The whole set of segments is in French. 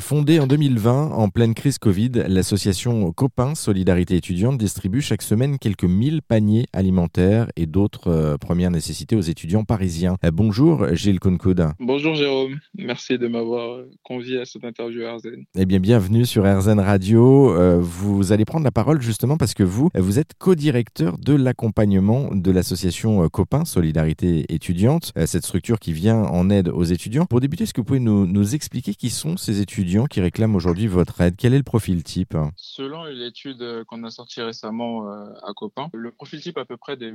Fondée en 2020 en pleine crise Covid, l'association Copains Solidarité étudiante distribue chaque semaine quelques mille paniers alimentaires et d'autres euh, premières nécessités aux étudiants parisiens. Euh, bonjour Gilles Concoud. Bonjour Jérôme, merci de m'avoir euh, convié à cette interview RZN. Eh bien, bienvenue sur RZN Radio. vous allez prendre la parole justement parce que vous, vous êtes co-directeur de l'accompagnement de l'association Copains Solidarité étudiante, cette structure qui vient en aide aux étudiants. Pour débuter, est-ce que vous pouvez nous, nous expliquer qui sont ces étudiants? Qui réclament aujourd'hui votre aide. Quel est le profil type? Selon l'étude euh, qu'on a sortie récemment euh, à Copain, le profil type à peu près de,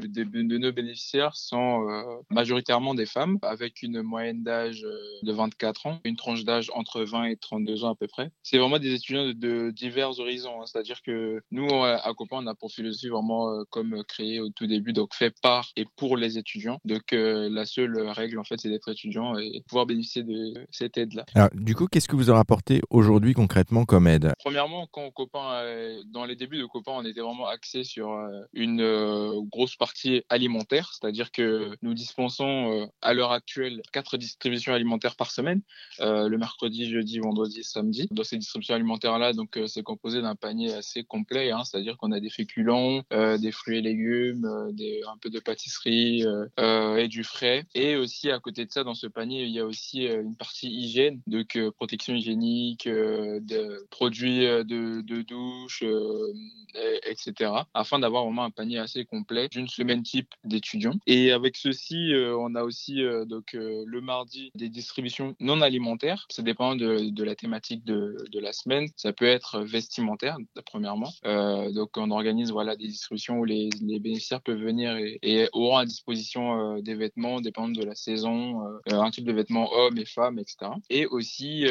nos bénéficiaires sont euh, majoritairement des femmes avec une moyenne d'âge de 24 ans, une tranche d'âge entre 20 et 32 ans à peu près. C'est vraiment des étudiants de, divers horizons, hein. c'est-à-dire que nous à Copain on a pour philosophie vraiment comme créé au tout début, donc fait par et pour les étudiants. Donc la seule règle en fait c'est d'être étudiant et pouvoir bénéficier de cette aide-là. Alors du coup qu'est-ce que vous aurez apporté aujourd'hui concrètement comme aide? Premièrement, quand Copain, euh, dans les débuts de Copain, on était vraiment axé sur euh, une euh, grosse partie alimentaire, c'est-à-dire que nous dispensons à l'heure actuelle quatre distributions alimentaires par semaine, le mercredi, jeudi, vendredi, samedi. Dans ces distributions alimentaires-là, donc c'est composé d'un panier assez complet, hein, c'est-à-dire qu'on a des féculents, des fruits et légumes, un peu de pâtisserie et du frais. Et aussi à côté de ça, dans ce panier, il y a aussi une partie hygiène, donc protection hygiénique euh, de produits euh, de, de douche, euh, etc. Afin d'avoir vraiment un panier assez complet d'une semaine type d'étudiants. Et avec ceci, on a aussi donc le mardi des distributions non alimentaires. Ça dépend de, de la thématique de, de, la semaine. Ça peut être vestimentaire, premièrement. donc on organise voilà des distributions où les, les bénéficiaires peuvent venir et, et auront à disposition des vêtements dépendant de la saison, un type de vêtements hommes et femmes, etc. Et aussi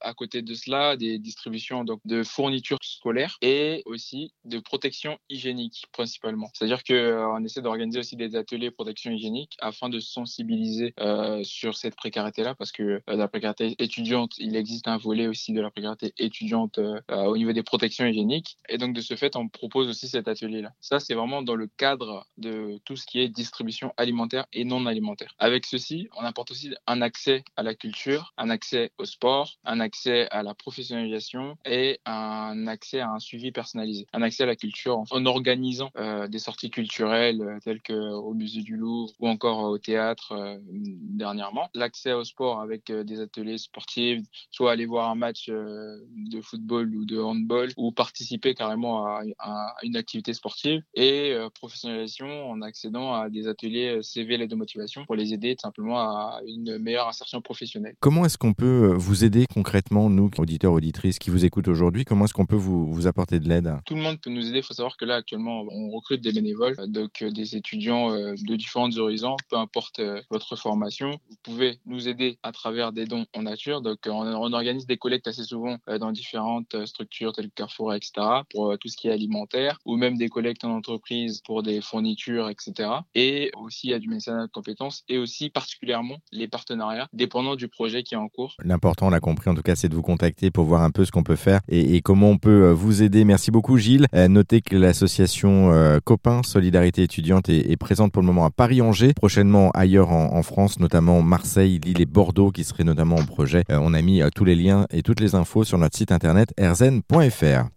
à côté de cela, des distributions donc, de fournitures scolaires et aussi de protection hygiénique principalement. C'est-à-dire qu'on euh, essaie d'organiser aussi des ateliers protection hygiénique afin de sensibiliser euh, sur cette précarité-là parce que euh, la précarité étudiante, il existe un volet aussi de la précarité étudiante au niveau des protections hygiéniques. Et donc de ce fait, on propose aussi cet atelier-là. Ça, c'est vraiment dans le cadre de tout ce qui est distribution alimentaire et non alimentaire. Avec ceci, on apporte aussi un accès à la culture, un accès au sport, un accès accès à la professionnalisation et un accès à un suivi personnalisé, un accès à la culture en, organisant euh, des sorties culturelles euh, telles qu'au musée du Louvre ou encore au théâtre euh, dernièrement. L'accès au sport avec des ateliers sportifs, soit aller voir un match de football ou de handball ou participer carrément à, à une activité sportive et professionnalisation en accédant à des ateliers CV et de motivation pour les aider simplement à une meilleure insertion professionnelle. Comment est-ce qu'on peut vous aider concrètement nous, auditeurs, auditrices qui vous écoutent aujourd'hui, comment est-ce qu'on peut vous, vous apporter de l'aide? Tout le monde peut nous aider. Il faut savoir que là, actuellement, on recrute des bénévoles, donc euh, des étudiants euh, de différents horizons, peu importe euh, votre formation. Vous pouvez nous aider à travers des dons en nature. Donc, on, organise des collectes assez souvent dans différentes structures telles que Carrefour, etc., pour tout ce qui est alimentaire, ou même des collectes en entreprise pour des fournitures, etc. Et aussi, il y a du mécénat de compétences et aussi particulièrement les partenariats, dépendant du projet qui est en cours. L'important, on l'a compris en tout cas, c'est de vous contacter pour voir un peu ce qu'on peut faire et, comment on peut euh, vous aider. Merci beaucoup Gilles. Euh, notez que l'association euh, Copains Solidarité étudiante est, présente pour le moment à Paris-Angers, prochainement ailleurs en, France, notamment Marseille, Lille et Bordeaux qui seraient notamment en projet. on a mis tous les liens et toutes les infos sur notre site internet erzen.fr.